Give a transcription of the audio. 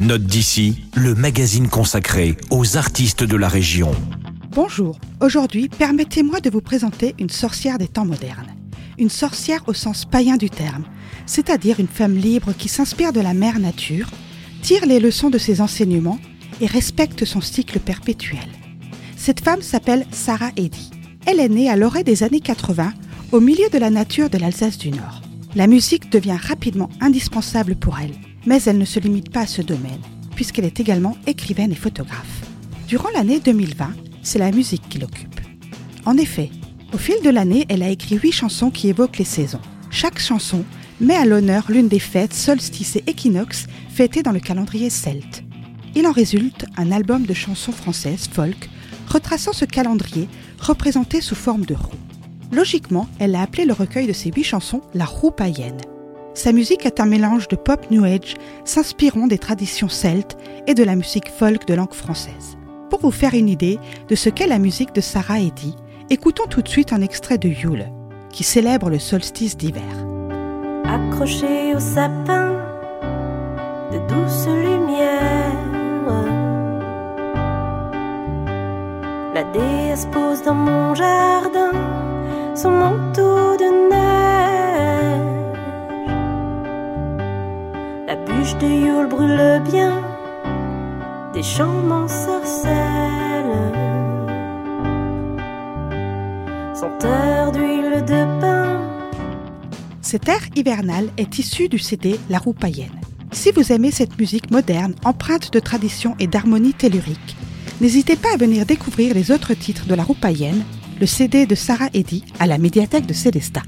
Note d'ici, le magazine consacré aux artistes de la région. Bonjour, aujourd'hui permettez-moi de vous présenter une sorcière des temps modernes. Une sorcière au sens païen du terme, c'est-à-dire une femme libre qui s'inspire de la mère nature, tire les leçons de ses enseignements et respecte son cycle perpétuel. Cette femme s'appelle Sarah Eddy. Elle est née à l'orée des années 80, au milieu de la nature de l'Alsace du Nord. La musique devient rapidement indispensable pour elle, mais elle ne se limite pas à ce domaine, puisqu'elle est également écrivaine et photographe. Durant l'année 2020, c'est la musique qui l'occupe. En effet, au fil de l'année, elle a écrit huit chansons qui évoquent les saisons. Chaque chanson met à l'honneur l'une des fêtes, solstice et équinoxe, fêtées dans le calendrier celte. Il en résulte un album de chansons françaises folk retraçant ce calendrier représenté sous forme de roue. Logiquement, elle a appelé le recueil de ses huit chansons La roue païenne. Sa musique est un mélange de pop new age s'inspirant des traditions celtes et de la musique folk de langue française. Pour vous faire une idée de ce qu'est la musique de Sarah Eddy, écoutons tout de suite un extrait de Yule, qui célèbre le solstice d'hiver. Accroché au sapin de douce lumière, la déesse pose dans mon jardin son manteau La bûche de Yule brûle bien, des champs m'ensorcellent. Senteur d'huile de pain. Cet air hivernal est issu du CD La roue païenne. Si vous aimez cette musique moderne, empreinte de tradition et d'harmonie tellurique, n'hésitez pas à venir découvrir les autres titres de La roue païenne le CD de Sarah Eddy à la médiathèque de Célestat.